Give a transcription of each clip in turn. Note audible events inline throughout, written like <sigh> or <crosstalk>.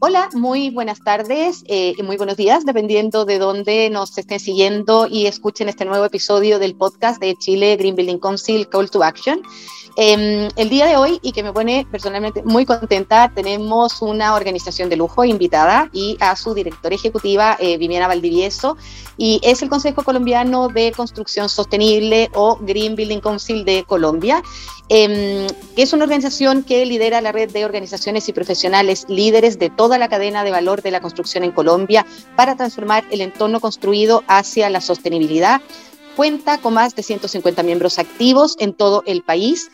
Hola, muy buenas tardes eh, y muy buenos días, dependiendo de dónde nos estén siguiendo y escuchen este nuevo episodio del podcast de Chile Green Building Council Call to Action. Em, el día de hoy, y que me pone personalmente muy contenta, tenemos una organización de lujo invitada y a su directora ejecutiva, eh, Viviana Valdivieso, y es el Consejo Colombiano de Construcción Sostenible o Green Building Council de Colombia, em, que es una organización que lidera la red de organizaciones y profesionales líderes de toda la cadena de valor de la construcción en Colombia para transformar el entorno construido hacia la sostenibilidad cuenta con más de 150 miembros activos en todo el país.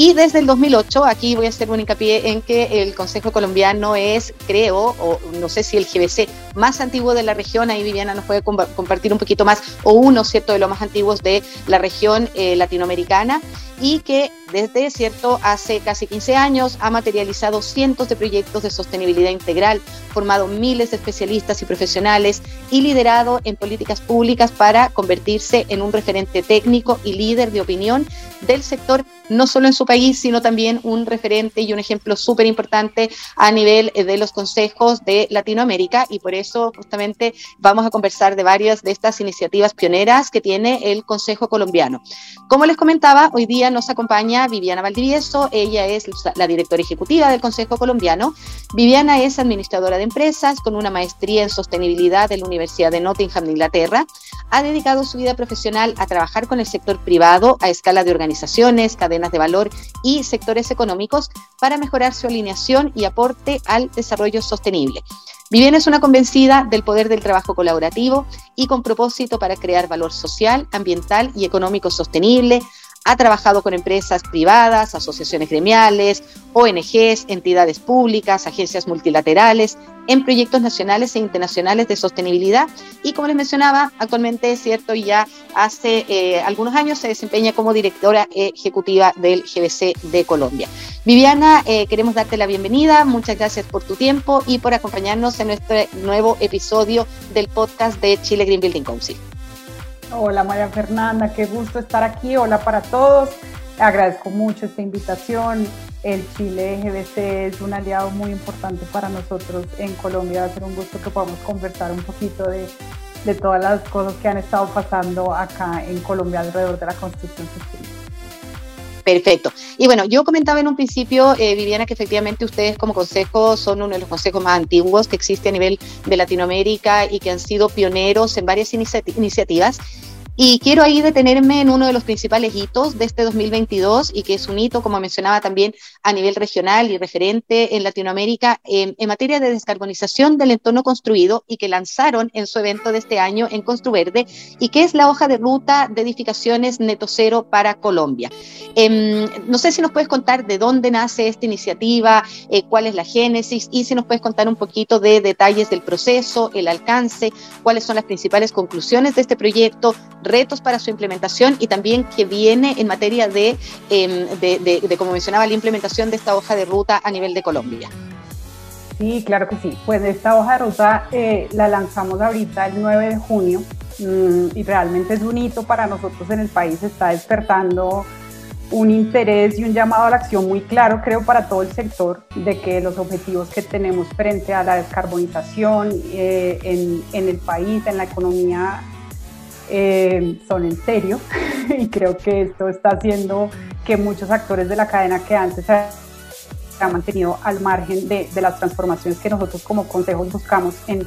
Y desde el 2008, aquí voy a hacer un hincapié en que el Consejo Colombiano es, creo, o no sé si el GBC más antiguo de la región, ahí Viviana nos puede compartir un poquito más, o uno, ¿cierto?, de los más antiguos de la región eh, latinoamericana. Y que desde cierto hace casi 15 años ha materializado cientos de proyectos de sostenibilidad integral, formado miles de especialistas y profesionales y liderado en políticas públicas para convertirse en un referente técnico y líder de opinión del sector, no solo en su país, sino también un referente y un ejemplo súper importante a nivel de los consejos de Latinoamérica y por eso justamente vamos a conversar de varias de estas iniciativas pioneras que tiene el Consejo colombiano. Como les comentaba, hoy día nos acompaña Viviana Valdivieso, ella es la directora ejecutiva del Consejo Colombiano. Viviana es administradora de empresas con una maestría en sostenibilidad de la Universidad de Nottingham Inglaterra. Ha dedicado su vida profesional a trabajar con el sector privado a escala de organizaciones, cadenas de valor y sectores económicos para mejorar su alineación y aporte al desarrollo sostenible. Viviana es una convencida del poder del trabajo colaborativo y con propósito para crear valor social, ambiental y económico sostenible, ha trabajado con empresas privadas, asociaciones gremiales, ONGs, entidades públicas, agencias multilaterales, en proyectos nacionales e internacionales de sostenibilidad y como les mencionaba, actualmente es cierto, ya hace eh, algunos años se desempeña como directora ejecutiva del GBC de Colombia. Viviana, eh, queremos darte la bienvenida, muchas gracias por tu tiempo y por acompañarnos en nuestro nuevo episodio del podcast de Chile Green Building Council. Hola María Fernanda, qué gusto estar aquí. Hola para todos. Agradezco mucho esta invitación. El Chile GBC es un aliado muy importante para nosotros en Colombia. Va a ser un gusto que podamos conversar un poquito de, de todas las cosas que han estado pasando acá en Colombia alrededor de la construcción sostenible. Perfecto. Y bueno, yo comentaba en un principio, eh, Viviana, que efectivamente ustedes como consejo son uno de los consejos más antiguos que existe a nivel de Latinoamérica y que han sido pioneros en varias iniciativas. Y quiero ahí detenerme en uno de los principales hitos de este 2022 y que es un hito, como mencionaba también, a nivel regional y referente en Latinoamérica en materia de descarbonización del entorno construido y que lanzaron en su evento de este año en Construverde y que es la hoja de ruta de edificaciones neto cero para Colombia. Em, no sé si nos puedes contar de dónde nace esta iniciativa, eh, cuál es la génesis y si nos puedes contar un poquito de detalles del proceso, el alcance, cuáles son las principales conclusiones de este proyecto retos para su implementación y también que viene en materia de, em, de, como mencionaba, la implementación de esta hoja de ruta a nivel de Colombia. Sí, claro que sí. Pues esta hoja de ruta eh, la lanzamos ahorita el 9 de junio mm, y realmente es un hito para nosotros en el país. Está despertando un interés y un llamado a la acción muy claro, creo, para todo el sector, de que los objetivos que tenemos frente a la descarbonización eh, en, en, el país, en la economía eh, son en serio <laughs> y creo que esto está haciendo que muchos actores de la cadena que antes se han mantenido al margen de, de, las transformaciones que nosotros como consejos buscamos en,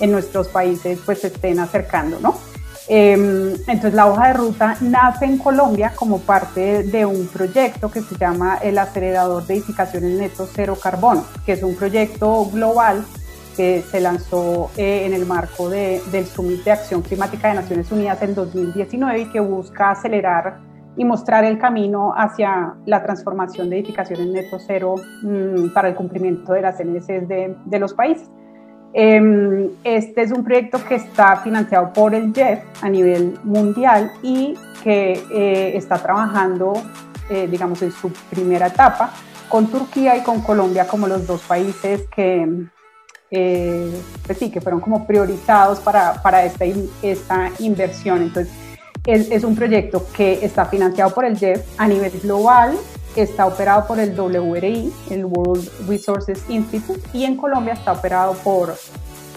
en nuestros países pues se estén acercando, ¿no? Em, entonces la hoja de ruta nace en Colombia como parte de un proyecto que se llama el acelerador de edificaciones neto cero carbono, que es un proyecto global que se lanzó eh, en el marco de, del Summit de Acción Climática de Naciones Unidas en 2019 y que busca acelerar y mostrar el camino hacia la transformación de edificaciones neto cero mm, para el cumplimiento de las NDCs de, de los países. Em, este es un proyecto que está financiado por el JEF a nivel mundial y que eh, está trabajando, eh, digamos, en su primera etapa con Turquía y con Colombia como los dos países que, eh, pues sí, que fueron como priorizados para, para esta, esta inversión. Entonces, es, un proyecto que está financiado por el JEF a nivel global está operado por el WRI, el World Resources Institute, y en Colombia está operado por,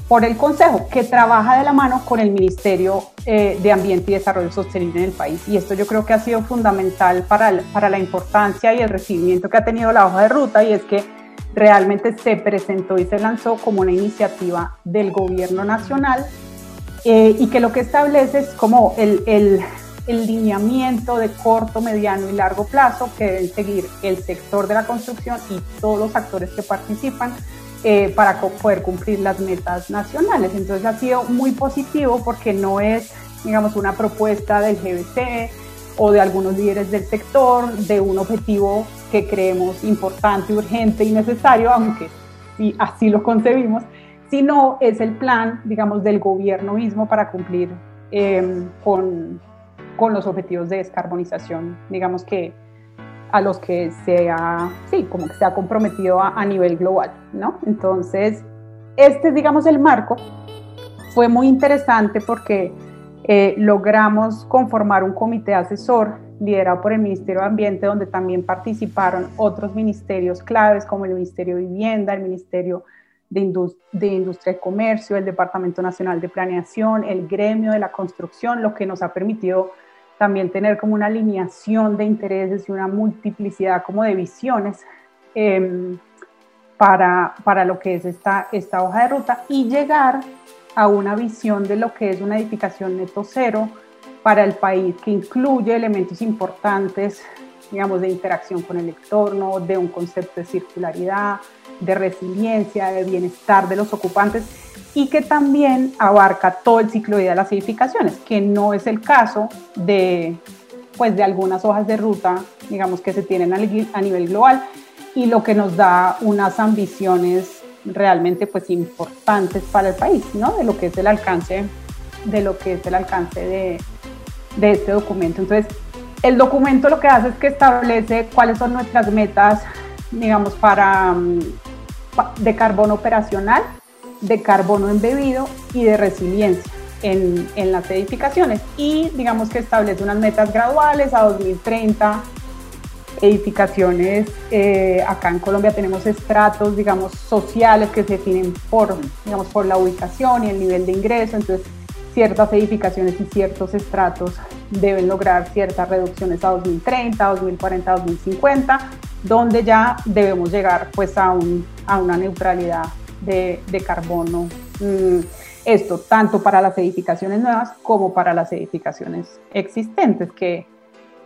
por el Consejo, que trabaja de la mano con el Ministerio eh, de Ambiente y Desarrollo Sostenible en el país. Y esto yo creo que ha sido fundamental para, para la importancia y el recibimiento que ha tenido la hoja de ruta, y es que realmente se presentó y se lanzó como una iniciativa del gobierno nacional eh, y que lo que establece es como el, el, el, lineamiento de corto, mediano y largo plazo que deben seguir el sector de la construcción y todos los actores que participan eh, para poder cumplir las metas nacionales. Entonces ha sido muy positivo porque no es, digamos, una propuesta del GBC o de algunos líderes del sector, de un objetivo que creemos importante, urgente y necesario, aunque sí, así lo concebimos, sino es el plan, digamos, del gobierno mismo para cumplir em, con, con, los objetivos de descarbonización, digamos que a los que se ha, sí, como que se ha comprometido a, a nivel global, ¿no? Entonces, este es, digamos, el marco. Fue muy interesante porque eh, logramos conformar un comité asesor liderado por el Ministerio de Ambiente, donde también participaron otros ministerios claves como el Ministerio de Vivienda, el Ministerio de, Industria y Comercio, el Departamento Nacional de Planeación, el gremio de la construcción, lo que nos ha permitido también tener como una alineación de intereses y una multiplicidad como de visiones em, para, para lo que es esta, esta hoja de ruta y llegar a una visión de lo que es una edificación neto cero para el país, que incluye elementos importantes, digamos, de interacción con el entorno, de un concepto de circularidad, de resiliencia, de bienestar de los ocupantes y que también abarca todo el ciclo de vida de las edificaciones, que no es el caso de, pues, de algunas hojas de ruta, digamos, que se tienen a nivel global y lo que nos da unas ambiciones realmente pues importantes para el país, ¿no? De lo que es el alcance, de lo que es el alcance de, de este documento. Entonces, el documento lo que hace es que establece cuáles son nuestras metas, digamos, para mm, de carbono operacional, de carbono embebido y de resiliencia en, en, las edificaciones. Y digamos que establece unas metas graduales a 2030 edificaciones, eh, acá en Colombia tenemos estratos, digamos, sociales que se definen por, digamos, por la ubicación y el nivel de ingreso, entonces ciertas edificaciones y ciertos estratos deben lograr ciertas reducciones a 2030, 2040, 2050, donde ya debemos llegar pues a, un, a una neutralidad de, de carbono. Mm, esto tanto para las edificaciones nuevas como para las edificaciones existentes, que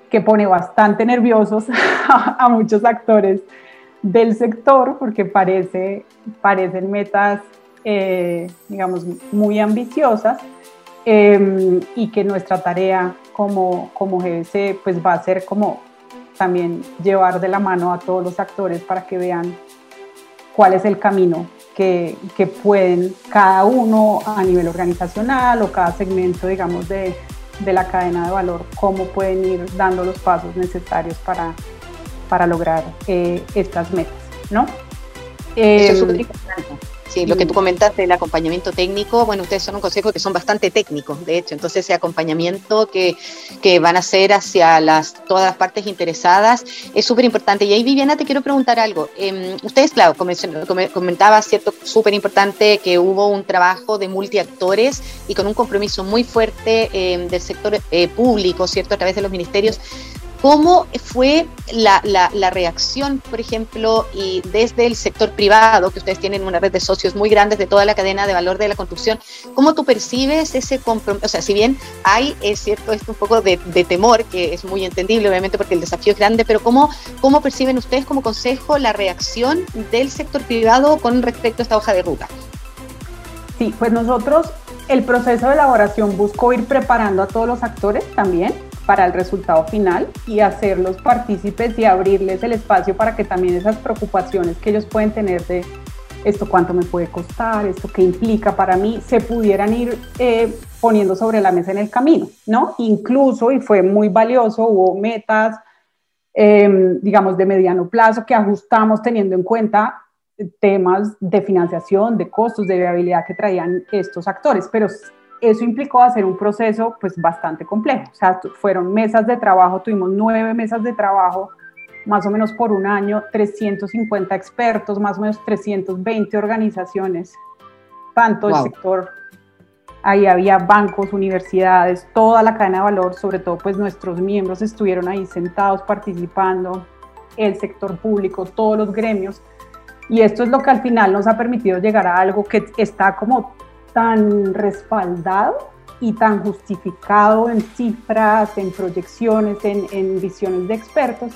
que pone bastante nerviosos <laughs> a, muchos actores del sector porque parece, parecen metas, eh, digamos, muy ambiciosas em, y que nuestra tarea como, como GBC pues va a ser como también llevar de la mano a todos los actores para que vean cuál es el camino que, que pueden cada uno a nivel organizacional o cada segmento, digamos, de, de la cadena de valor, cómo pueden ir dando los pasos necesarios para, para lograr eh, estas metas, ¿no? Eso es súper importante. Sí, lo que tú comentaste, el acompañamiento técnico, bueno, ustedes son un consejo que son bastante técnicos, de hecho, entonces ese acompañamiento que, que van a hacer hacia las, todas las partes interesadas es súper importante. Y ahí, Viviana, te quiero preguntar algo. Eh, ustedes, claro, comentaba, cierto, súper importante que hubo un trabajo de multiactores y con un compromiso muy fuerte em, del sector eh, público, ¿cierto?, a través de los ministerios ¿Cómo fue la, reacción, por ejemplo, y desde el sector privado, que ustedes tienen una red de socios muy grandes de toda la cadena de valor de la construcción? ¿Cómo tú percibes ese compromiso? O sea, si bien hay, es cierto, esto un poco de, temor, que es muy entendible, obviamente, porque el desafío es grande, pero ¿cómo, ¿cómo perciben ustedes como consejo la reacción del sector privado con respecto a esta hoja de ruta? Sí, pues nosotros el proceso de elaboración buscó ir preparando a todos los actores también para el resultado final y hacerlos partícipes y abrirles el espacio para que también esas preocupaciones que ellos pueden tener de esto cuánto me puede costar, esto qué implica para mí, se pudieran ir eh, poniendo sobre la mesa en el camino, ¿no? Incluso, y fue muy valioso, hubo metas, em, digamos, de mediano plazo que ajustamos teniendo en cuenta temas de financiación, de costos, de viabilidad que traían estos actores, pero eso implicó hacer un proceso pues bastante complejo. O sea, fueron mesas de trabajo, tuvimos nueve mesas de trabajo más o menos por un año, 350 expertos, más o menos 320 organizaciones, tanto el sector, ahí había bancos, universidades, toda la cadena de valor, sobre todo pues nuestros miembros estuvieron ahí sentados participando, el sector público, todos los gremios, y esto es lo que al final nos ha permitido llegar a algo que está como tan respaldado y tan justificado en cifras, en proyecciones, en, visiones de expertos,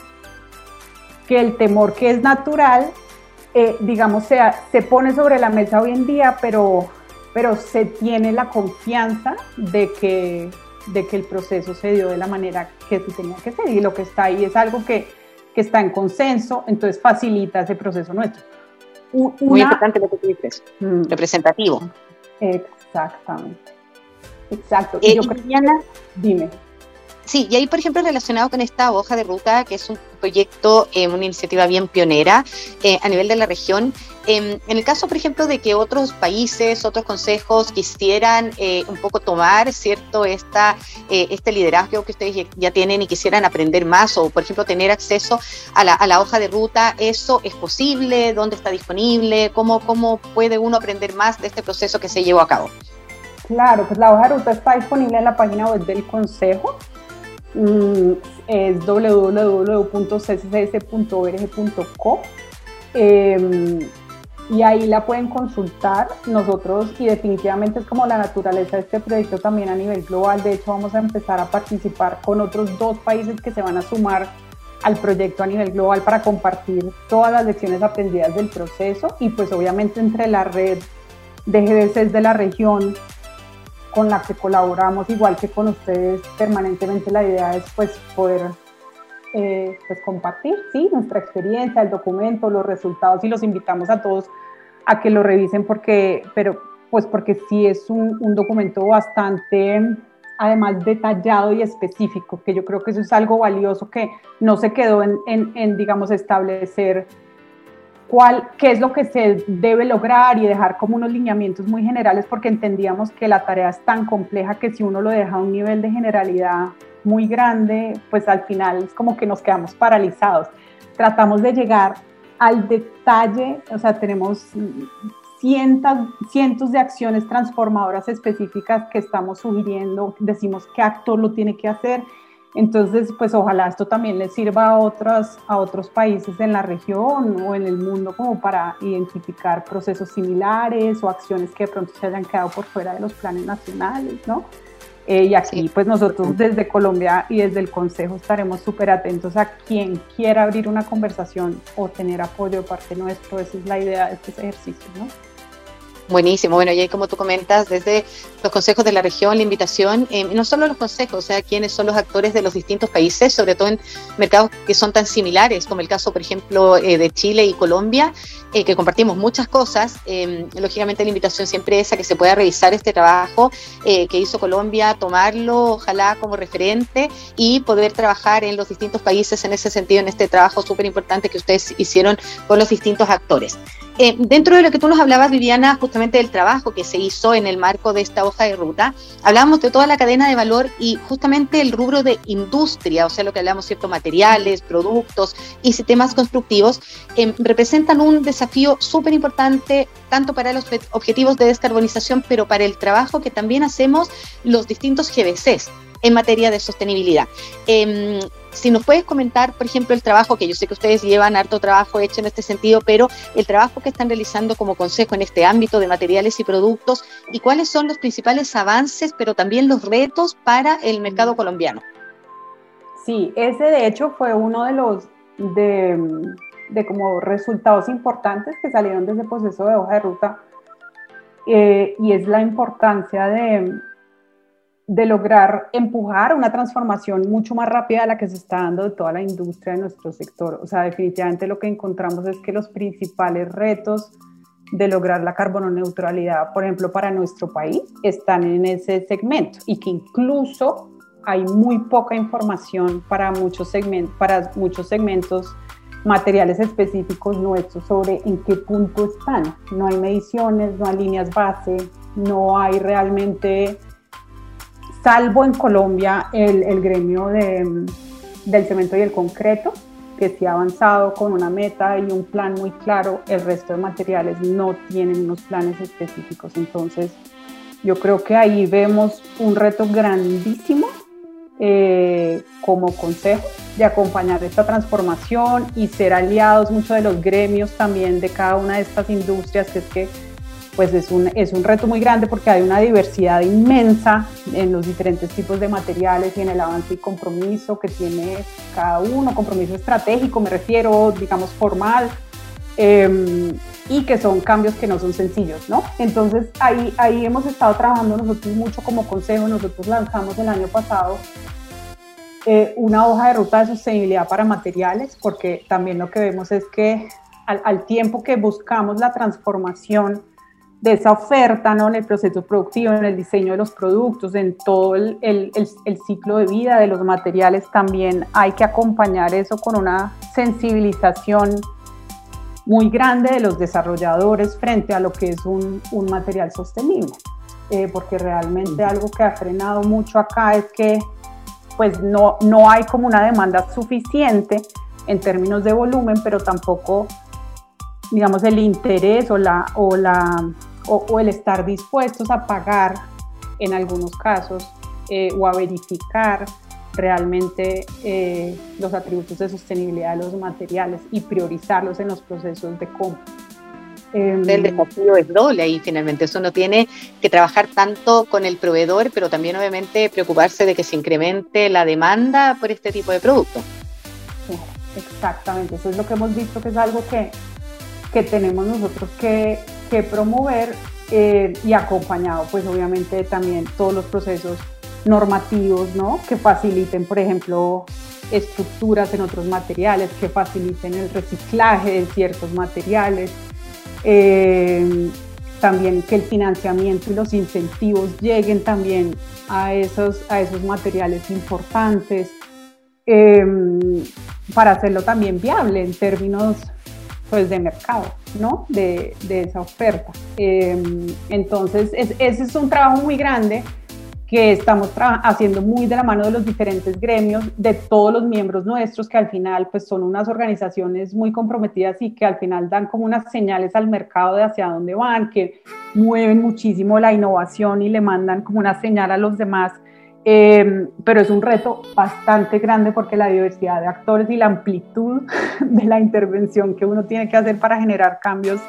que el temor que es natural, eh, digamos, se, se pone sobre la mesa hoy en día, pero, pero se tiene la confianza de que, de que el proceso se dio de la manera que se tenía que ser y lo que está ahí es algo que, que está en consenso, entonces facilita ese proceso nuestro. Muy importante lo que tú dices, mm. representativo. Exactamente. Exacto. Eh, Diana, dime. Sí, y ahí, por ejemplo, relacionado con esta hoja de ruta, que es un proyecto, eh, una iniciativa bien pionera eh, a nivel de la región, em, en el caso, por ejemplo, de que otros países, otros consejos quisieran un poco tomar, ¿cierto?, esta, este liderazgo que ustedes ya tienen y quisieran aprender más o, por ejemplo, tener acceso a la, a la hoja de ruta, ¿eso es posible? ¿Dónde está disponible? ¿Cómo, ¿Cómo puede uno aprender más de este proceso que se llevó a cabo? Claro, pues la hoja de ruta está disponible en la página web del Consejo. Es www.ccss.org.co em, y ahí la pueden consultar. Nosotros y definitivamente es como la naturaleza de este proyecto también a nivel global. De hecho, vamos a empezar a participar con otros dos países que se van a sumar al proyecto a nivel global para compartir todas las lecciones aprendidas del proceso. Y pues obviamente entre la red de GDCs de la región con la que colaboramos, igual que con ustedes permanentemente, la idea es pues poder eh, pues compartir ¿sí? nuestra experiencia, el documento, los resultados y los invitamos a todos a que lo revisen porque, pero, pues porque sí es un, documento bastante además detallado y específico, que yo creo que eso es algo valioso que no se quedó en, en, en digamos, establecer cuál, qué es lo que se debe lograr y dejar como unos lineamientos muy generales porque entendíamos que la tarea es tan compleja que si uno lo deja a un nivel de generalidad muy grande, pues al final es como que nos quedamos paralizados. Tratamos de llegar al detalle, o sea, tenemos cientos, cientos de acciones transformadoras específicas que estamos sugiriendo, decimos qué actor lo tiene que hacer entonces, pues ojalá esto también les sirva a otros, a otros países en la región o en el mundo como para identificar procesos similares o acciones que de pronto se hayan quedado por fuera de los planes nacionales, ¿no? Eh, y aquí, pues nosotros desde Colombia y desde el Consejo estaremos súper atentos a quien quiera abrir una conversación o tener apoyo de parte nuestro. Esa es la idea de este ejercicio, ¿no? Buenísimo, bueno, y ahí como tú comentas, desde los consejos de la región, la invitación, eh, no solo los consejos, o sea, quiénes son los actores de los distintos países, sobre todo en mercados que son tan similares, como el caso, por ejemplo, eh, de Chile y Colombia, eh, que compartimos muchas cosas. lógicamente la invitación siempre es a que se pueda revisar este trabajo que hizo Colombia, tomarlo, ojalá como referente y poder trabajar en los distintos países en ese sentido, en este trabajo súper importante que ustedes hicieron con los distintos actores. Dentro de lo que tú nos hablabas, Viviana, justamente del trabajo que se hizo en el marco de esta hoja de ruta, hablábamos de toda la cadena de valor y justamente el rubro de industria, o sea, lo que hablamos, ciertos materiales, productos y sistemas constructivos, em, representan un desafío súper importante tanto para los objetivos de descarbonización, pero para el trabajo que también hacemos los distintos GBCs en materia de sostenibilidad. Em, si nos puedes comentar, por ejemplo, el trabajo, que yo sé que ustedes llevan harto trabajo hecho en este sentido, pero el trabajo que están realizando como consejo en este ámbito de materiales y productos y cuáles son los principales avances, pero también los retos para el mercado colombiano. Sí, ese de hecho fue uno de los de, de como resultados importantes que salieron de ese proceso de hoja de ruta eh, y es la importancia de, de lograr empujar una transformación mucho más rápida de la que se está dando de toda la industria de nuestro sector. O sea, definitivamente lo que encontramos es que los principales retos de lograr la carbono neutralidad, por ejemplo, para nuestro país, están en ese segmento y que incluso hay muy poca información para muchos segmentos, para muchos segmentos materiales específicos nuestros sobre en qué punto están. No hay mediciones, no hay líneas base, no hay realmente salvo en Colombia el, gremio del cemento y el concreto, que sí ha avanzado con una meta y un plan muy claro, el resto de materiales no tienen unos planes específicos. Entonces, yo creo que ahí vemos un reto grandísimo eh, como consejo de acompañar esta transformación y ser aliados mucho de los gremios también de cada una de estas industrias, que es que pues es un, es un reto muy grande porque hay una diversidad inmensa en los diferentes tipos de materiales y en el avance y compromiso que tiene cada uno, compromiso estratégico me refiero, digamos formal, em, y que son cambios que no son sencillos, ¿no? Entonces ahí, ahí hemos estado trabajando nosotros mucho como consejo, nosotros lanzamos el año pasado eh, una hoja de ruta de sostenibilidad para materiales, porque también lo que vemos es que al, al tiempo que buscamos la transformación, de esa oferta, ¿no? En el proceso productivo, en el diseño de los productos, en todo el, el, el, ciclo de vida de los materiales, también hay que acompañar eso con una sensibilización muy grande de los desarrolladores frente a lo que es un, un material sostenible. Eh, porque realmente algo que ha frenado mucho acá es que pues no, no hay como una demanda suficiente en términos de volumen, pero tampoco digamos el interés o la, o la o, el estar dispuestos a pagar en algunos casos eh, o a verificar realmente eh, los atributos de sostenibilidad de los materiales y priorizarlos en los procesos de compra. Em, el desafío es doble y finalmente. Eso no tiene que trabajar tanto con el proveedor, pero también obviamente preocuparse de que se incremente la demanda por este tipo de productos. Exactamente, eso es lo que hemos visto que es algo que, que tenemos nosotros que que promover eh, y acompañado pues obviamente también todos los procesos normativos, ¿no? Que faciliten, por ejemplo, estructuras en otros materiales, que faciliten el reciclaje de ciertos materiales, eh, también que el financiamiento y los incentivos lleguen también a esos, a esos materiales importantes, eh, para hacerlo también viable en términos pues de mercado, ¿no? De, de esa oferta. Em, entonces, ese es un trabajo muy grande que estamos haciendo muy de la mano de los diferentes gremios, de todos los miembros nuestros, que al final pues son unas organizaciones muy comprometidas y que al final dan como unas señales al mercado de hacia dónde van, que mueven muchísimo la innovación y le mandan como una señal a los demás Em, pero es un reto bastante grande porque la diversidad de actores y la amplitud <laughs> de la intervención que uno tiene que hacer para generar cambios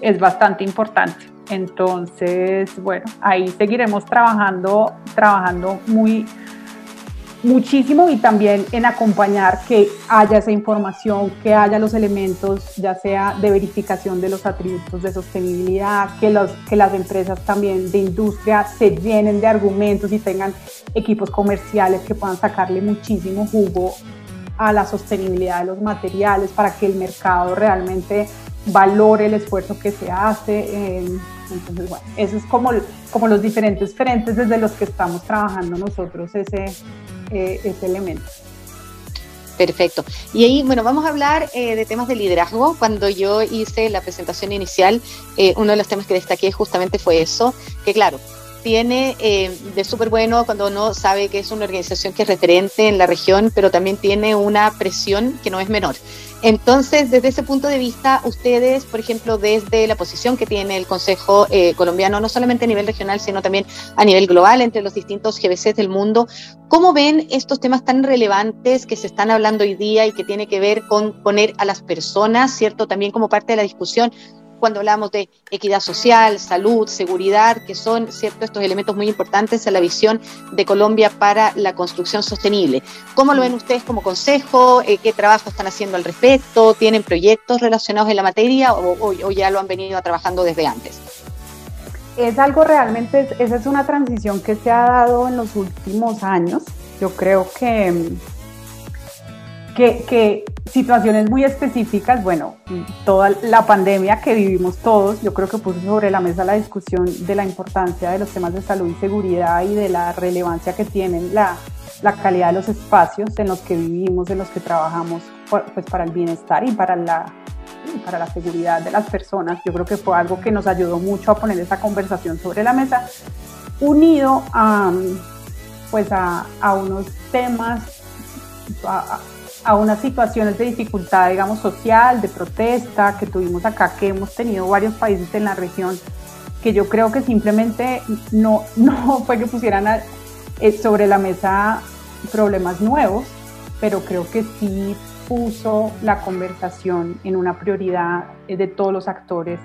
es bastante importante. Entonces, bueno, ahí seguiremos trabajando, trabajando muy, muchísimo y también en acompañar que haya esa información, que haya los elementos, ya sea de verificación de los atributos de sostenibilidad, que, los, que las empresas también de industria se llenen de argumentos y tengan equipos comerciales que puedan sacarle muchísimo jugo a la sostenibilidad de los materiales para que el mercado realmente valore el esfuerzo que se hace. Entonces, bueno, eso es como, como los diferentes frentes desde los que estamos trabajando nosotros ese, eh, ese elemento. Perfecto. Y ahí, bueno, vamos a hablar eh, de temas de liderazgo. Cuando yo hice la presentación inicial, eh, uno de los temas que destaqué justamente fue eso, que claro, tiene de súper bueno cuando uno sabe que es una organización que es referente en la región, pero también tiene una presión que no es menor. Entonces, desde ese punto de vista, ustedes, por ejemplo, desde la posición que tiene el Consejo eh, colombiano, no solamente a nivel regional, sino también a nivel global, entre los distintos GBCs del mundo, ¿cómo ven estos temas tan relevantes que se están hablando hoy día y que tiene que ver con poner a las personas, ¿cierto? También como parte de la discusión cuando hablamos de equidad social, salud, seguridad, que son cierto estos elementos muy importantes en la visión de Colombia para la construcción sostenible. ¿Cómo lo ven ustedes como consejo? Eh, ¿Qué trabajo están haciendo al respecto? ¿Tienen proyectos relacionados en la materia o, ya lo han venido trabajando desde antes? Es algo realmente, esa es una transición que se ha dado en los últimos años. Yo creo que que, situaciones muy específicas, bueno, toda la pandemia que vivimos todos, yo creo que puso sobre la mesa la discusión de la importancia de los temas de salud y seguridad y de la relevancia que tienen la, la calidad de los espacios en los que vivimos, en los que trabajamos, pues para el bienestar y para la, para la seguridad de las personas. Yo creo que fue algo que nos ayudó mucho a poner esa conversación sobre la mesa, unido a, pues a, a unos temas, a, a unas situaciones de dificultad, digamos, social, de protesta que tuvimos acá, que hemos tenido varios países en la región, que yo creo que simplemente no, <laughs> no fue que pusieran eh, sobre la mesa problemas nuevos, pero creo que sí puso la conversación en una prioridad eh, de todos los actores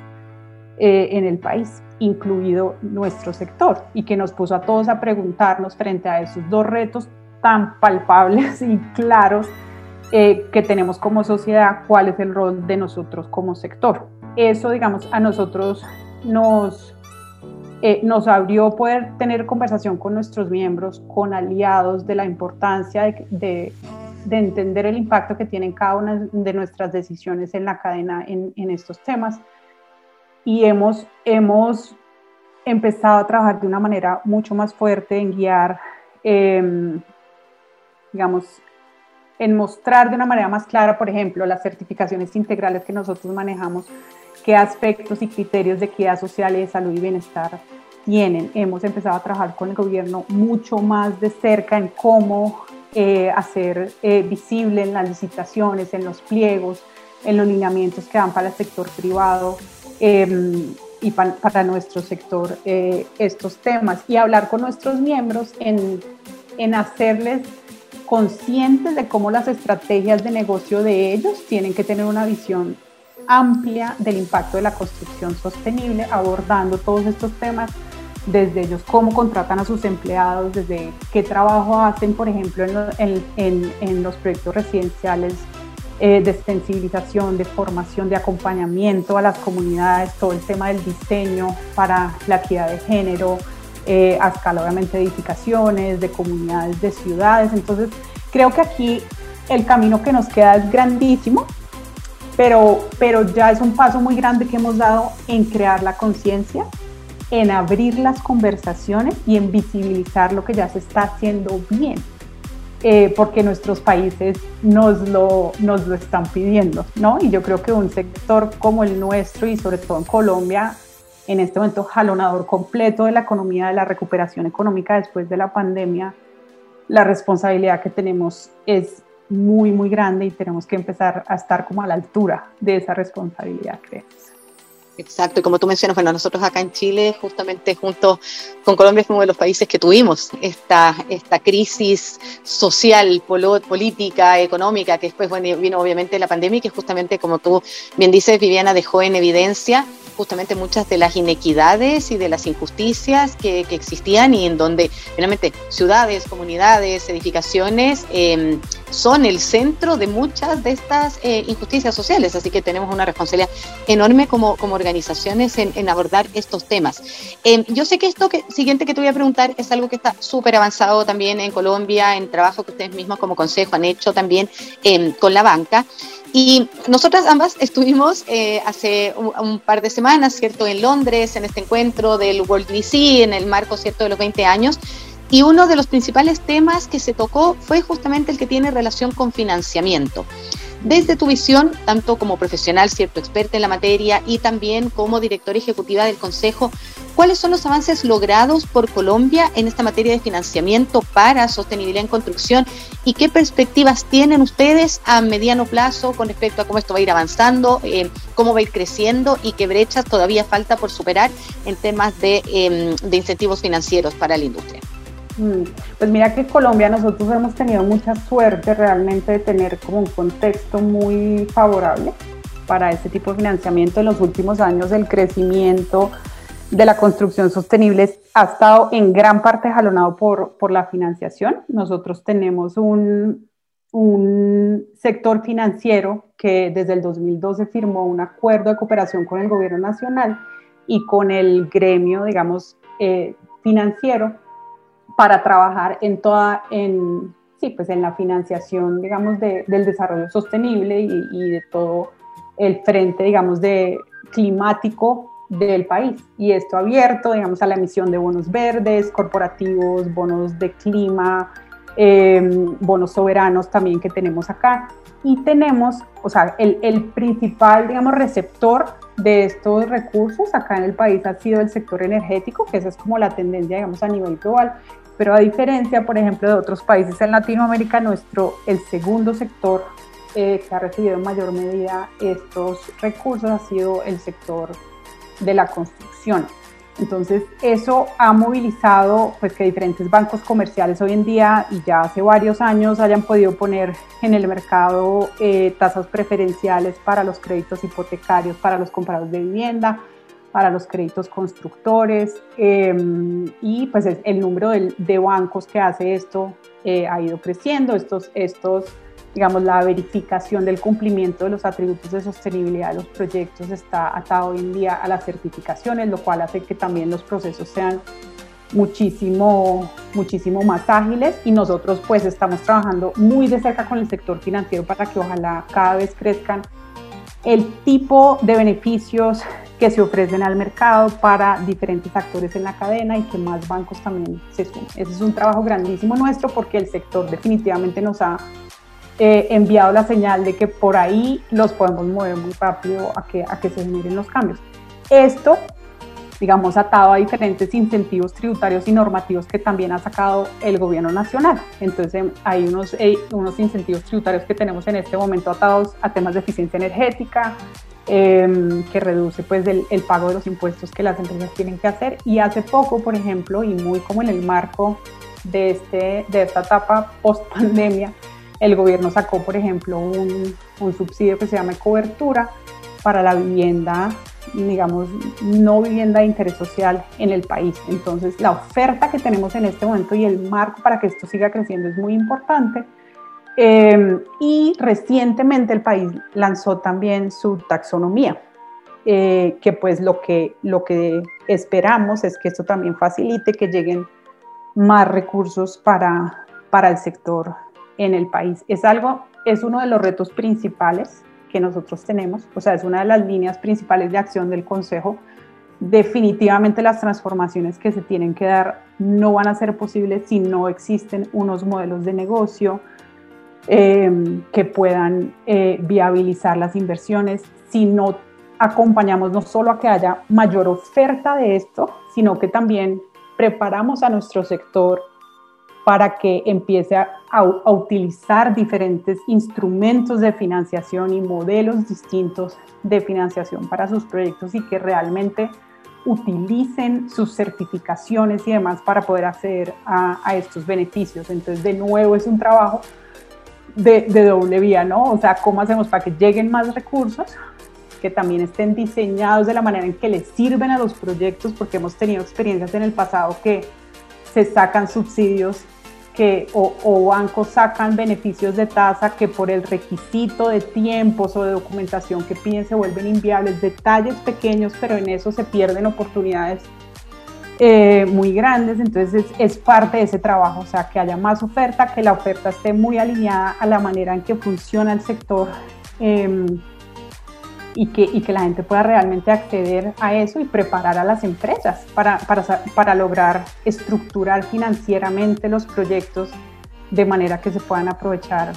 eh, en el país, incluido nuestro sector, y que nos puso a todos a preguntarnos frente a esos dos retos tan palpables <laughs> y claros eh, que tenemos como sociedad, cuál es el rol de nosotros como sector. Eso, digamos, a nosotros nos, nos abrió poder tener conversación con nuestros miembros, con aliados, de la importancia de de entender el impacto que tienen cada una de nuestras decisiones en la cadena en, en estos temas. Y hemos, hemos empezado a trabajar de una manera mucho más fuerte en guiar, em, digamos, en mostrar de una manera más clara, por ejemplo, las certificaciones integrales que nosotros manejamos, qué aspectos y criterios de equidad social y de salud y bienestar tienen. Hemos empezado a trabajar con el gobierno mucho más de cerca en cómo eh, hacer eh, visible en las licitaciones, en los pliegos, en los lineamientos que dan para el sector privado em, y para nuestro sector eh, estos temas y hablar con nuestros miembros en, en hacerles conscientes de cómo las estrategias de negocio de ellos tienen que tener una visión amplia del impacto de la construcción sostenible, abordando todos estos temas desde ellos cómo contratan a sus empleados, desde qué trabajo hacen, por ejemplo, en, los proyectos residenciales eh, de sensibilización, de formación, de acompañamiento a las comunidades, todo el tema del diseño para la equidad de género, eh, a escala obviamente de edificaciones, de comunidades, de ciudades. Entonces, creo que aquí el camino que nos queda es grandísimo, pero, pero ya es un paso muy grande que hemos dado en crear la conciencia en abrir las conversaciones y en visibilizar lo que ya se está haciendo bien, eh, porque nuestros países nos lo, nos lo están pidiendo, ¿no? Y yo creo que un sector como el nuestro y sobre todo en Colombia, en este momento jalonador completo de la economía, de la recuperación económica después de la pandemia, la responsabilidad que tenemos es muy, muy grande y tenemos que empezar a estar como a la altura de esa responsabilidad, creo. Exacto, y como tú mencionas, bueno, nosotros acá en Chile, justamente junto con Colombia, fuimos de los países que tuvimos esta, esta crisis social, política, económica, que después vino obviamente la pandemia y que justamente, como tú bien dices, Viviana dejó en evidencia justamente muchas de las inequidades y de las injusticias que, existían y en donde finalmente ciudades, comunidades, edificaciones em, son el centro de muchas de estas eh, injusticias sociales. Así que tenemos una responsabilidad enorme como, como organizaciones en, abordar estos temas. Em, yo sé que esto que, siguiente que te voy a preguntar es algo que está súper avanzado también en Colombia, en trabajo que ustedes mismos como consejo han hecho también em, con la banca. Y nosotras ambas estuvimos eh, hace un, par de semanas, ¿cierto?, en Londres, en este encuentro del World DC, en el marco, ¿cierto?, de los 20 años. Y uno de los principales temas que se tocó fue justamente el que tiene relación con financiamiento desde tu visión, tanto como profesional, cierto experta en la materia y también como directora ejecutiva del Consejo, ¿cuáles son los avances logrados por Colombia en esta materia de financiamiento para sostenibilidad en construcción y qué perspectivas tienen ustedes a mediano plazo con respecto a cómo esto va a ir avanzando, eh, cómo va a ir creciendo y qué brechas todavía falta por superar en temas de, em, de incentivos financieros para la industria? Mm, pues mira que Colombia nosotros hemos tenido mucha suerte realmente de tener como un contexto muy favorable para este tipo de financiamiento. En los últimos años el crecimiento de la construcción sostenible ha estado en gran parte jalonado por, por la financiación. Nosotros tenemos un, un sector financiero que desde el 2012 firmó un acuerdo de cooperación con el gobierno nacional y con el gremio, digamos, eh, financiero para trabajar en toda, en, sí, pues en la financiación, digamos, de, del desarrollo sostenible y, de todo el frente, digamos, de climático del país. Y esto abierto, digamos, a la emisión de bonos verdes, corporativos, bonos de clima, em, bonos soberanos también que tenemos acá. Y tenemos, o sea, el, el principal, digamos, receptor de estos recursos acá en el país ha sido el sector energético, que esa es como la tendencia, digamos, a nivel global, pero a diferencia, por ejemplo, de otros países en Latinoamérica, nuestro, el segundo sector eh, que ha recibido en mayor medida estos recursos ha sido el sector de la construcción. Entonces, eso ha movilizado pues, que diferentes bancos comerciales hoy en día y ya hace varios años hayan podido poner en el mercado eh, tasas preferenciales para los créditos hipotecarios, para los compradores de vivienda, para los créditos constructores em, y pues el número de, de, bancos que hace esto eh, ha ido creciendo. Estos, estos digamos, la verificación del cumplimiento de los atributos de sostenibilidad de los proyectos está atado hoy en día a las certificaciones, lo cual hace que también los procesos sean muchísimo, muchísimo más ágiles y nosotros pues estamos trabajando muy de cerca con el sector financiero para que ojalá cada vez crezcan el tipo de beneficios que se ofrecen al mercado para diferentes actores en la cadena y que más bancos también se sumen. Ese es un trabajo grandísimo nuestro porque el sector definitivamente nos ha eh, enviado la señal de que por ahí los podemos mover muy rápido a que, a que se generen los cambios. Esto, digamos, atado a diferentes incentivos tributarios y normativos que también ha sacado el gobierno nacional. Entonces em, hay unos, eh, unos incentivos tributarios que tenemos en este momento atados a temas de eficiencia energética, em, que reduce pues el, el, pago de los impuestos que las empresas tienen que hacer. Y hace poco, por ejemplo, y muy como en el marco de, este, de esta etapa post pandemia, el gobierno sacó, por ejemplo, un, subsidio que se llama cobertura para la vivienda, digamos, no vivienda de interés social en el país. Entonces, la oferta que tenemos en este momento y el marco para que esto siga creciendo es muy importante. Em, y recientemente el país lanzó también su taxonomía, eh, que pues lo que, lo que esperamos es que esto también facilite que lleguen más recursos para, para el sector en el país. Es algo, es uno de los retos principales que nosotros tenemos, o sea, es una de las líneas principales de acción del Consejo. Definitivamente las transformaciones que se tienen que dar no van a ser posibles si no existen unos modelos de negocio em, que puedan eh, viabilizar las inversiones, si no acompañamos no solo a que haya mayor oferta de esto, sino que también preparamos a nuestro sector para que empiece a, utilizar diferentes instrumentos de financiación y modelos distintos de financiación para sus proyectos y que realmente utilicen sus certificaciones y demás para poder acceder a, estos beneficios. Entonces, de nuevo, es un trabajo de, doble vía, ¿no? O sea, ¿cómo hacemos para que lleguen más recursos? que también estén diseñados de la manera en que les sirven a los proyectos, porque hemos tenido experiencias en el pasado que se sacan subsidios que, o, bancos sacan beneficios de tasa que por el requisito de tiempos o de documentación que piden se vuelven inviables, detalles pequeños, pero en eso se pierden oportunidades eh, muy grandes, entonces es, parte de ese trabajo, o sea, que haya más oferta, que la oferta esté muy alineada a la manera en que funciona el sector. Em, y que, y que la gente pueda realmente acceder a eso y preparar a las empresas para, para, para lograr estructurar financieramente los proyectos de manera que se puedan aprovechar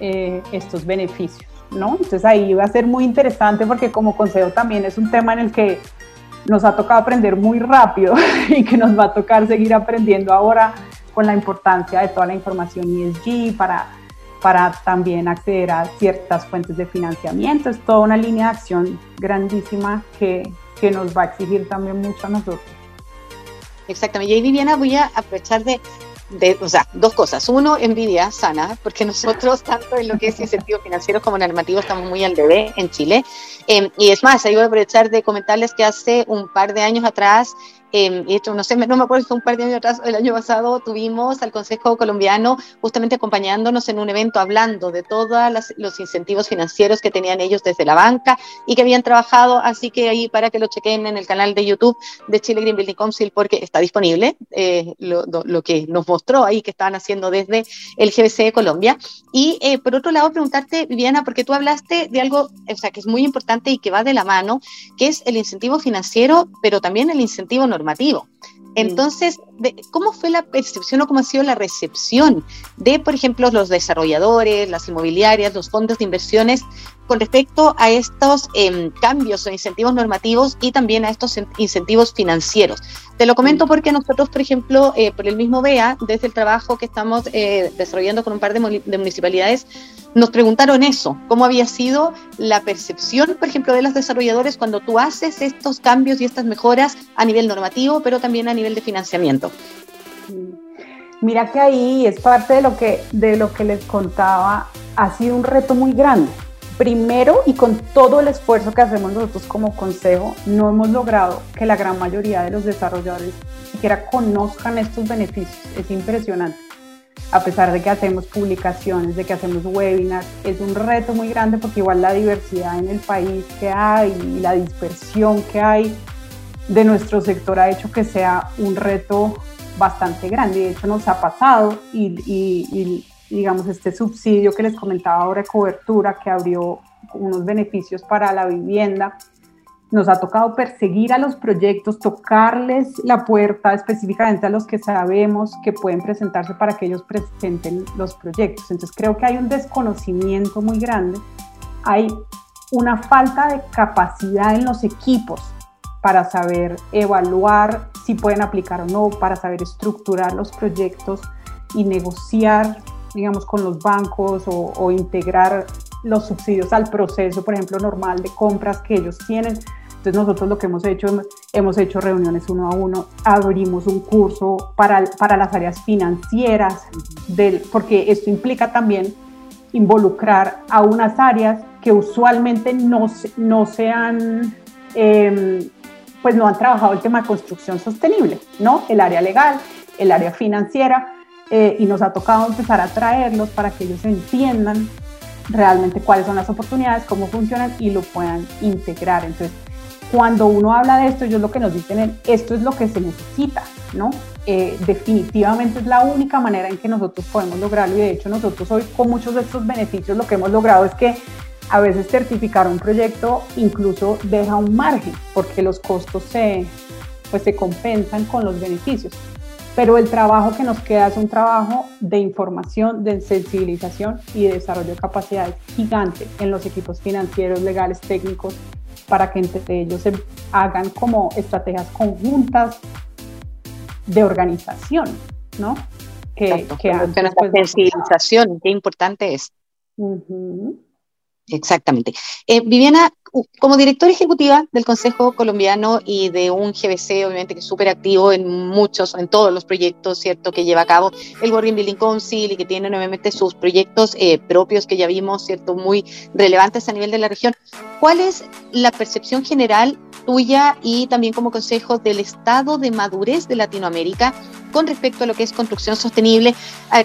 eh, estos beneficios. ¿no? Entonces ahí va a ser muy interesante porque como consejo también es un tema en el que nos ha tocado aprender muy rápido <laughs> y que nos va a tocar seguir aprendiendo ahora con la importancia de toda la información ESG para para también acceder a ciertas fuentes de financiamiento. Es toda una línea de acción grandísima que, que nos va a exigir también mucho a nosotros. Exactamente. Y ahí, Viviana, voy a aprovechar de, o sea, dos cosas. Uno, envidia sana, porque nosotros, tanto en lo que es incentivo financiero como normativo, estamos muy al debe en Chile. Eh, y es más, ahí voy a aprovechar de comentarles que hace un par de años atrás eh, hecho, no sé, no me acuerdo si un par de años atrás, el año pasado, tuvimos al Consejo Colombiano justamente acompañándonos en un evento hablando de todos los incentivos financieros que tenían ellos desde la banca y que habían trabajado, así que ahí para que lo chequen en el canal de YouTube de Chile Green Building Council, porque está disponible eh, lo, lo, que nos mostró ahí que estaban haciendo desde el GBC de Colombia. Y eh, por otro lado, preguntarte, Viviana, porque tú hablaste de algo, o sea, que es muy importante y que va de la mano, que es el incentivo financiero, pero también el incentivo normativo. Entonces, ¿cómo fue la percepción o cómo ha sido la recepción de, por ejemplo, los desarrolladores, las inmobiliarias, los fondos de inversiones con respecto a estos em, cambios o incentivos normativos y también a estos incentivos financieros. Te lo comento porque nosotros, por ejemplo, eh, por el mismo BEA, desde el trabajo que estamos eh, desarrollando con un par de, municipalidades, nos preguntaron eso, cómo había sido la percepción, por ejemplo, de los desarrolladores cuando tú haces estos cambios y estas mejoras a nivel normativo, pero también a nivel de financiamiento. Mira que ahí es parte de lo que, de lo que les contaba, ha sido un reto muy grande Primero, y con todo el esfuerzo que hacemos nosotros como consejo, no hemos logrado que la gran mayoría de los desarrolladores siquiera conozcan estos beneficios. Es impresionante. A pesar de que hacemos publicaciones, de que hacemos webinars, es un reto muy grande porque igual la diversidad en el país que hay y la dispersión que hay de nuestro sector ha hecho que sea un reto bastante grande. De hecho, nos ha pasado y, y digamos, este subsidio que les comentaba ahora cobertura, que abrió unos beneficios para la vivienda. Nos ha tocado perseguir a los proyectos, tocarles la puerta específicamente a los que sabemos que pueden presentarse para que ellos presenten los proyectos. Entonces creo que hay un desconocimiento muy grande, hay una falta de capacidad en los equipos para saber evaluar si pueden aplicar o no, para saber estructurar los proyectos y negociar digamos, con los bancos o, integrar los subsidios al proceso, por ejemplo, normal de compras que ellos tienen. Entonces nosotros lo que hemos hecho, hemos hecho reuniones uno a uno, abrimos un curso para, para las áreas financieras, del, porque esto implica también involucrar a unas áreas que usualmente no, no se han, em, pues no han trabajado el tema de construcción sostenible, ¿no? El área legal, el área financiera, eh, y nos ha tocado empezar a traerlos para que ellos entiendan realmente cuáles son las oportunidades, cómo funcionan y lo puedan integrar. Entonces, cuando uno habla de esto, ellos lo que nos dicen es, esto es lo que se necesita, ¿no? Eh, definitivamente es la única manera en que nosotros podemos lograrlo y de hecho nosotros hoy con muchos de estos beneficios lo que hemos logrado es que a veces certificar un proyecto incluso deja un margen porque los costos se, pues, se compensan con los beneficios pero el trabajo que nos queda es un trabajo de información, de sensibilización y de desarrollo de capacidades gigante en los equipos financieros, legales, técnicos, para que entre ellos se hagan como estrategias conjuntas de organización, ¿no? Que, que la pues, sensibilización, qué importante es. Exactamente. Eh, Viviana, como directora ejecutiva del Consejo Colombiano y de un GBC, obviamente que es súper activo en muchos, en todos los proyectos, ¿cierto?, que lleva a cabo el Working Building Council y que tiene nuevamente sus proyectos eh, propios que ya vimos, ¿cierto?, muy relevantes a nivel de la región. ¿Cuál es la percepción general tuya y también como consejo del estado de madurez de Latinoamérica con respecto a lo que es construcción sostenible.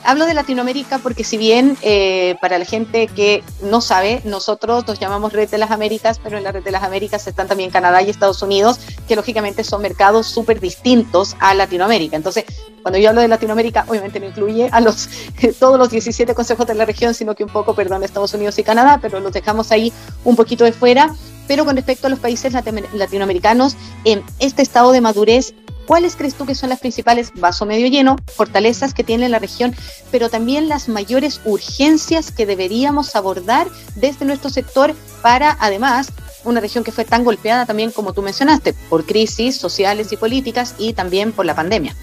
hablo de Latinoamérica porque si bien eh, para la gente que no sabe, nosotros nos llamamos Red de las Américas, pero en la Red de las Américas están también Canadá y Estados Unidos, que lógicamente son mercados súper distintos a Latinoamérica. Entonces, cuando yo hablo de Latinoamérica, obviamente no incluye a los <laughs> todos los 17 consejos de la región, sino que un poco, perdón, Estados Unidos y Canadá, pero los dejamos ahí un poquito de fuera. Pero con respecto a los países latinoamericanos, en este estado de madurez, ¿cuáles crees tú que son las principales, vaso medio lleno, fortalezas que tiene la región, pero también las mayores urgencias que deberíamos abordar desde nuestro sector para, además, una región que fue tan golpeada también, como tú mencionaste, por crisis sociales y políticas y también por la pandemia?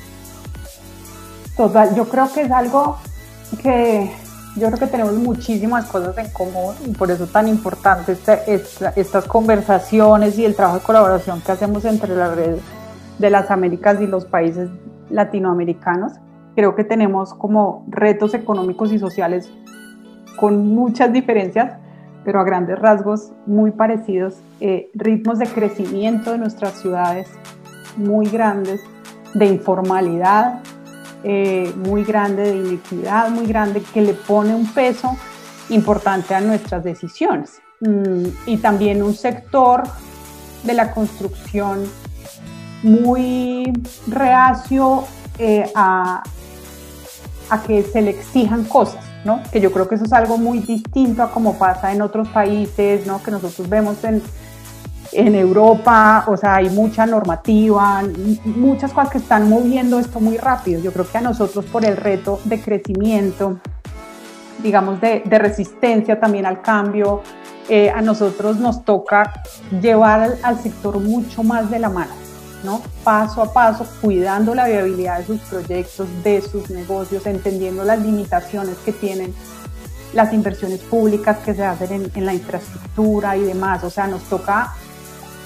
Total, yo creo que es algo que yo creo que tenemos muchísimas cosas en común y por eso tan importante estas conversaciones y el trabajo de colaboración que hacemos entre la red de las Américas y los países latinoamericanos. Creo que tenemos como retos económicos y sociales con muchas diferencias, pero a grandes rasgos muy parecidos, eh, ritmos de crecimiento de nuestras ciudades muy grandes, de informalidad, eh, muy grande, de inequidad muy grande, que le pone un peso importante a nuestras decisiones. Mm, y también un sector de la construcción muy reacio eh, a, a, que se le exijan cosas, ¿no? Que yo creo que eso es algo muy distinto a como pasa en otros países, ¿no? Que nosotros vemos en, en Europa, o sea, hay mucha normativa, muchas cosas que están moviendo esto muy rápido. Yo creo que a nosotros por el reto de crecimiento digamos, de, resistencia también al cambio. Eh, a nosotros nos toca llevar al, sector mucho más de la mano, ¿no? Paso a paso, cuidando la viabilidad de sus proyectos, de sus negocios, entendiendo las limitaciones que tienen las inversiones públicas que se hacen en, la infraestructura y demás. O sea, nos toca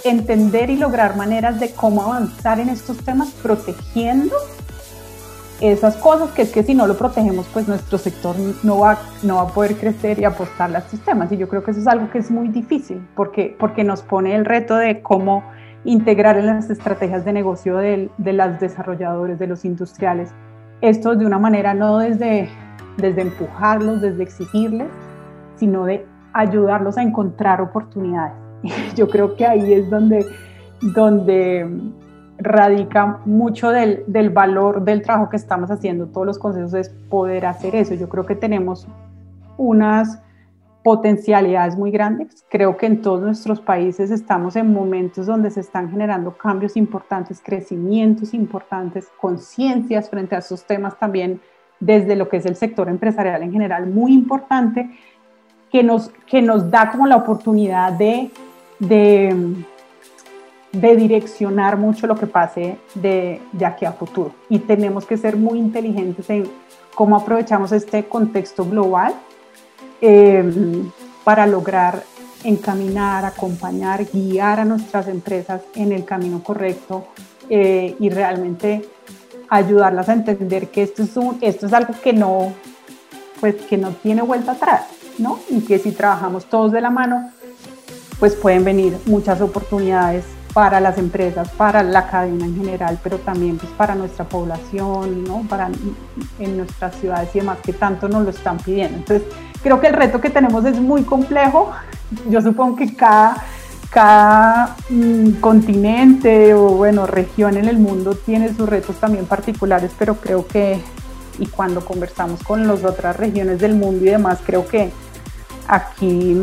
entender y lograr maneras de cómo avanzar en estos temas protegiendo esas cosas que es que si no lo protegemos, pues nuestro sector no va, no va a poder crecer y apostar a los sistemas. Y yo creo que eso es algo que es muy difícil porque, porque nos pone el reto de cómo integrar en las estrategias de negocio de, de los desarrolladores, de los industriales, esto de una manera no desde, desde empujarlos, desde exigirles, sino de ayudarlos a encontrar oportunidades. <laughs> Yo creo que ahí es donde, donde radica mucho del, del, valor del trabajo que estamos haciendo todos los consejos es poder hacer eso. Yo creo que tenemos unas potencialidades muy grandes. Creo que en todos nuestros países estamos en momentos donde se están generando cambios importantes, crecimientos importantes, conciencias frente a esos temas también desde lo que es el sector empresarial en general, muy importante, que nos, que nos da como la oportunidad de, de de direccionar mucho lo que pase de, de, aquí a futuro. Y tenemos que ser muy inteligentes en cómo aprovechamos este contexto global eh, para lograr encaminar, acompañar, guiar a nuestras empresas en el camino correcto eh, y realmente ayudarlas a entender que esto es, un, esto es algo que no, pues, que no tiene vuelta atrás, ¿no? Y que si trabajamos todos de la mano, pues pueden venir muchas oportunidades para las empresas, para la cadena en general, pero también pues, para nuestra población, ¿no? para en nuestras ciudades y demás que tanto nos lo están pidiendo. Entonces, creo que el reto que tenemos es muy complejo. Yo supongo que cada, cada mm, continente o bueno, región en el mundo tiene sus retos también particulares, pero creo que, y cuando conversamos con las otras regiones del mundo y demás, creo que aquí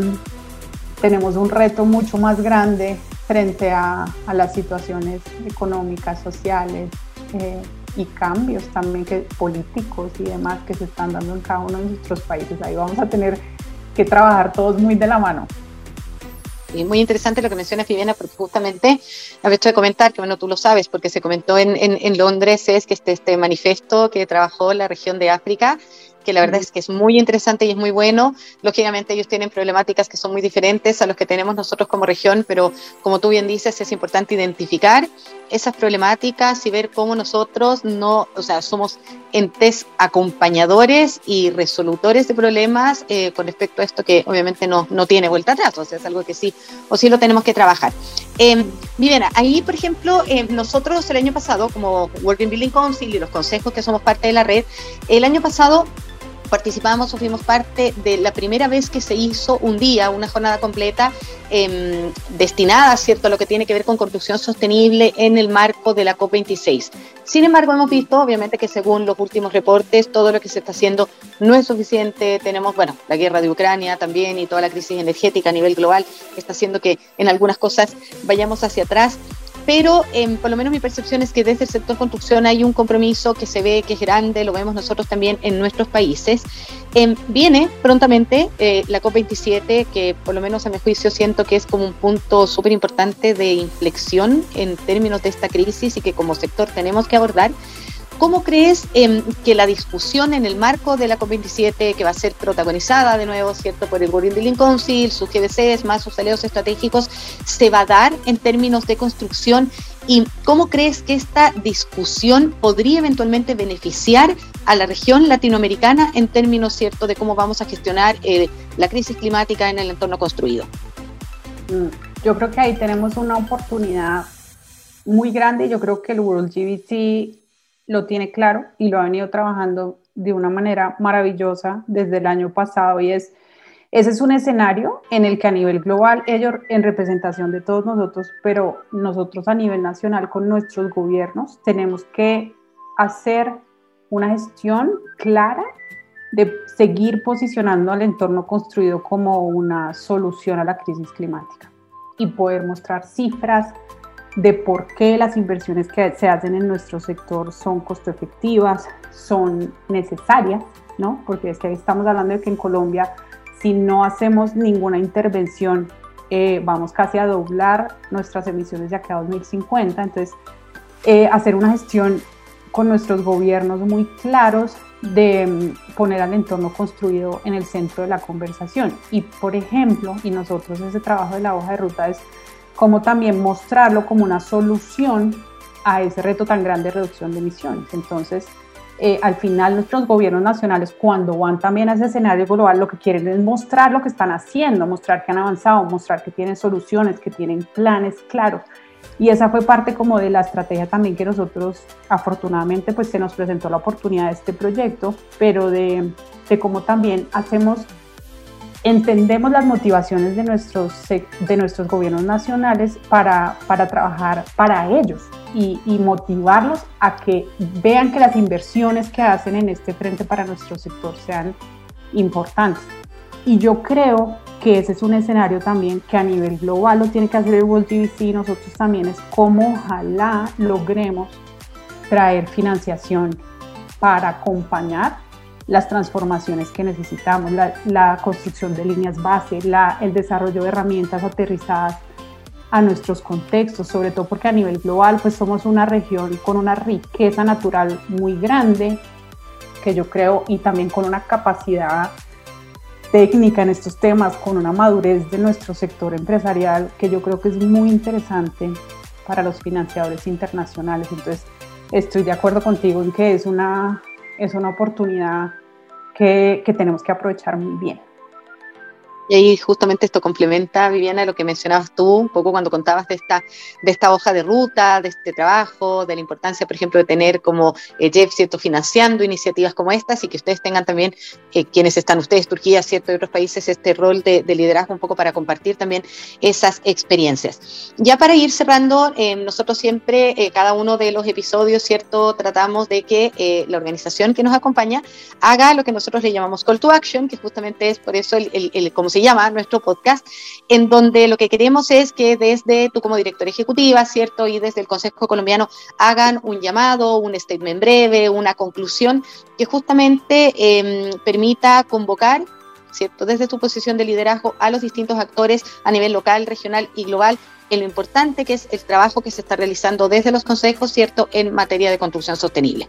tenemos un reto mucho más grande frente a, las situaciones económicas, sociales eh, y cambios también que, políticos y demás que se están dando en cada uno de nuestros países. Ahí vamos a tener que trabajar todos muy de la mano. Y muy interesante lo que menciona Viviana, porque justamente hecho de comentar, que bueno, tú lo sabes, porque se comentó en, en, Londres, es que este, este manifiesto que trabajó la región de África que la verdad es que es muy interesante y es muy bueno. Lógicamente ellos tienen problemáticas que son muy diferentes a los que tenemos nosotros como región, pero como tú bien dices, es importante identificar esas problemáticas y ver cómo nosotros no, o sea, somos entes acompañadores y resolutores de problemas eh, con respecto a esto que obviamente no, no tiene vuelta atrás, o sea, es algo que sí o sí lo tenemos que trabajar. Eh, Viviana, ahí, por ejemplo, eh, nosotros el año pasado, como Working Building Council y los consejos que somos parte de la red, el año pasado participamos o fuimos parte de la primera vez que se hizo un día, una jornada completa em, destinada, ¿cierto?, a lo que tiene que ver con construcción sostenible en el marco de la COP26. Sin embargo, hemos visto, obviamente, que según los últimos reportes, todo lo que se está haciendo no es suficiente. Tenemos, bueno, la guerra de Ucrania también y toda la crisis energética a nivel global está haciendo que en algunas cosas vayamos hacia atrás pero em, por lo menos mi percepción es que desde el sector construcción hay un compromiso que se ve que es grande, lo vemos nosotros también en nuestros países. Em, viene prontamente eh, la COP27, que por lo menos a mi juicio siento que es como un punto súper importante de inflexión en términos de esta crisis y que como sector tenemos que abordar. ¿Cómo crees em, que la discusión en el marco de la COP27, que va a ser protagonizada de nuevo, ¿cierto?, por el Building Council, sus GBCs, más sus aliados estratégicos, se va a dar en términos de construcción? ¿Y cómo crees que esta discusión podría eventualmente beneficiar a la región latinoamericana en términos, ¿cierto?, de cómo vamos a gestionar eh, la crisis climática en el entorno construido? Mm, yo creo que ahí tenemos una oportunidad muy grande. Yo creo que el World GBC lo tiene claro y lo ha venido trabajando de una manera maravillosa desde el año pasado y es, ese es un escenario en el que a nivel global, ellos en representación de todos nosotros, pero nosotros a nivel nacional con nuestros gobiernos, tenemos que hacer una gestión clara de seguir posicionando al entorno construido como una solución a la crisis climática y poder mostrar cifras, de por qué las inversiones que se hacen en nuestro sector son costo efectivas, son necesarias, ¿no? Porque es que ahí estamos hablando de que en Colombia, si no hacemos ninguna intervención, eh, vamos casi a doblar nuestras emisiones de acá a 2050. Entonces, eh, hacer una gestión con nuestros gobiernos muy claros de mm, poner al entorno construido en el centro de la conversación. Y, por ejemplo, y nosotros ese trabajo de la hoja de ruta es como también mostrarlo como una solución a ese reto tan grande de reducción de emisiones. Entonces, eh, al final nuestros gobiernos nacionales, cuando van también a ese escenario global, lo que quieren es mostrar lo que están haciendo, mostrar que han avanzado, mostrar que tienen soluciones, que tienen planes claros. Y esa fue parte como de la estrategia también que nosotros, afortunadamente, pues se nos presentó la oportunidad de este proyecto, pero de, de cómo también hacemos entendemos las motivaciones de nuestros, de nuestros gobiernos nacionales para, para trabajar para ellos y, y, motivarlos a que vean que las inversiones que hacen en este frente para nuestro sector sean importantes. Y yo creo que ese es un escenario también que a nivel global lo tiene que hacer el World GBC, nosotros también es cómo ojalá logremos traer financiación para acompañar las transformaciones que necesitamos, la, construcción de líneas base, el desarrollo de herramientas aterrizadas a nuestros contextos, sobre todo porque a nivel global pues somos una región con una riqueza natural muy grande, que yo creo, y también con una capacidad técnica en estos temas, con una madurez de nuestro sector empresarial que yo creo que es muy interesante para los financiadores internacionales. Entonces, estoy de acuerdo contigo en que es una, es una oportunidad que, que tenemos que aprovechar muy bien. Y ahí justamente esto complementa, Viviana, lo que mencionabas tú un poco cuando contabas de esta, de esta hoja de ruta, de este trabajo, de la importancia, por ejemplo, de tener como eh, Jeff, ¿cierto?, financiando iniciativas como estas y que ustedes tengan también, eh, quienes están ustedes, Turquía, ¿cierto?, y otros países, este rol de, liderazgo un poco para compartir también esas experiencias. Ya para ir cerrando, eh, nosotros siempre, cada uno de los episodios, ¿cierto?, tratamos de que la organización que nos acompaña haga lo que nosotros le llamamos call to action, que justamente es por eso el, el, el como se llama nuestro podcast, en donde lo que queremos es que desde tú como directora ejecutiva, ¿cierto? Y desde el Consejo Colombiano hagan un llamado, un statement breve, una conclusión que justamente em, permita convocar ¿cierto? Desde tu posición de liderazgo a los distintos actores a nivel local, regional y global en lo importante que es el trabajo que se está realizando desde los consejos, ¿cierto?, en materia de construcción sostenible.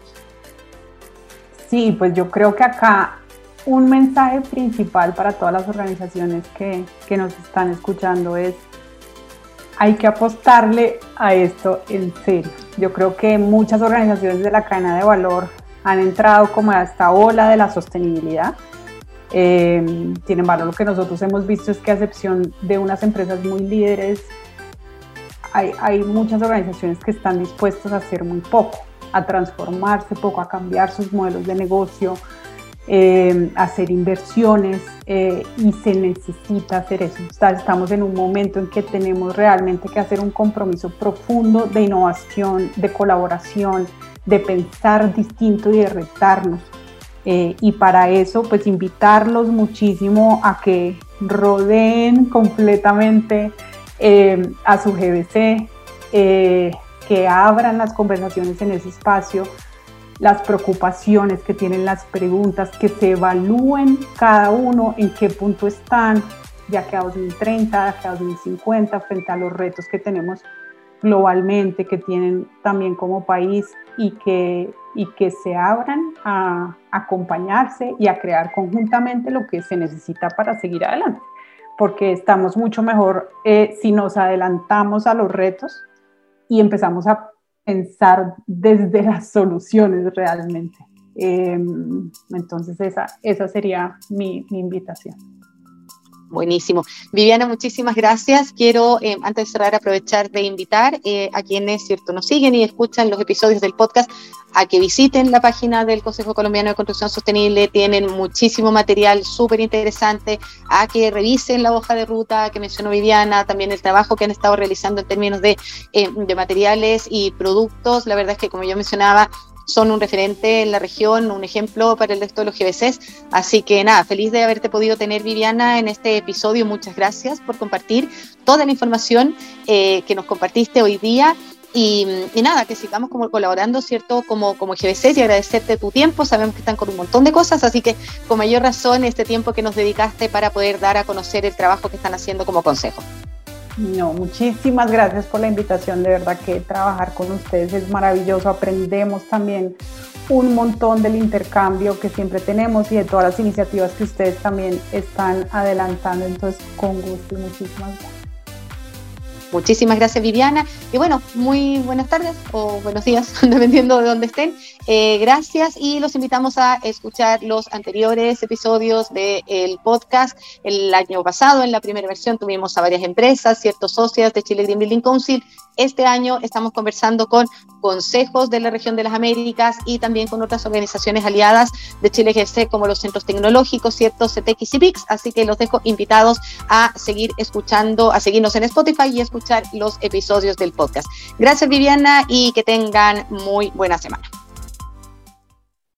Sí, pues yo creo que acá un mensaje principal para todas las organizaciones que, que, nos están escuchando es hay que apostarle a esto en serio. Yo creo que muchas organizaciones de la cadena de valor han entrado como a esta ola de la sostenibilidad. Eh, sin embargo, lo que nosotros hemos visto es que a excepción de unas empresas muy líderes, hay, hay muchas organizaciones que están dispuestas a hacer muy poco, a transformarse poco, a cambiar sus modelos de negocio, eh, hacer inversiones eh, y se necesita hacer eso. estamos en un momento en que tenemos realmente que hacer un compromiso profundo de innovación, de colaboración, de pensar distinto y de retarnos. Eh, y para eso, pues invitarlos muchísimo a que rodeen completamente a su GBC, que abran las conversaciones en ese espacio, las preocupaciones que tienen las preguntas, que se evalúen cada uno en qué punto están, ya que a 2030, ya que a 2050, frente a los retos que tenemos globalmente, que tienen también como país y que, y que se abran a acompañarse y a crear conjuntamente lo que se necesita para seguir adelante, porque estamos mucho mejor eh, si nos adelantamos a los retos y empezamos a pensar desde las soluciones realmente. Em, entonces esa, esa sería mi, mi invitación. Buenísimo. Viviana, muchísimas gracias. Quiero, eh, antes de cerrar, aprovechar de invitar eh, a quienes cierto, nos siguen y escuchan los episodios del podcast a que visiten la página del Consejo Colombiano de Construcción Sostenible. Tienen muchísimo material súper interesante. A que revisen la hoja de ruta que mencionó Viviana, también el trabajo que han estado realizando en términos de, eh, de materiales y productos. La verdad es que, como yo mencionaba, son un referente en la región, un ejemplo para el resto de los GBCs. Así que nada, feliz de haberte podido tener, Viviana, en este episodio. Muchas gracias por compartir toda la información eh, que nos compartiste hoy día. Y, nada, que sigamos como colaborando, ¿cierto? Como, como GBC y agradecerte tu tiempo. Sabemos que están con un montón de cosas, así que con mayor razón este tiempo que nos dedicaste para poder dar a conocer el trabajo que están haciendo como consejo. No, muchísimas gracias por la invitación. De verdad que trabajar con ustedes es maravilloso. Aprendemos también un montón del intercambio que siempre tenemos y de todas las iniciativas que ustedes también están adelantando. Entonces, con gusto y muchísimas gracias. Muchísimas gracias Viviana y bueno, muy buenas tardes o buenos días, <laughs> dependiendo de dónde estén. Eh, gracias y los invitamos a escuchar los anteriores episodios del podcast. El año pasado, en la primera versión, tuvimos a varias empresas, ciertos socios de Chile Green Building Council. Este año estamos conversando con consejos de la región de las Américas y también con otras organizaciones aliadas de Chile GC como los centros tecnológicos, ciertos CTX y PIX. Así que los dejo invitados a seguir escuchando, a seguirnos en Spotify y escuchar los episodios del podcast. Gracias Viviana y que tengan muy buena semana.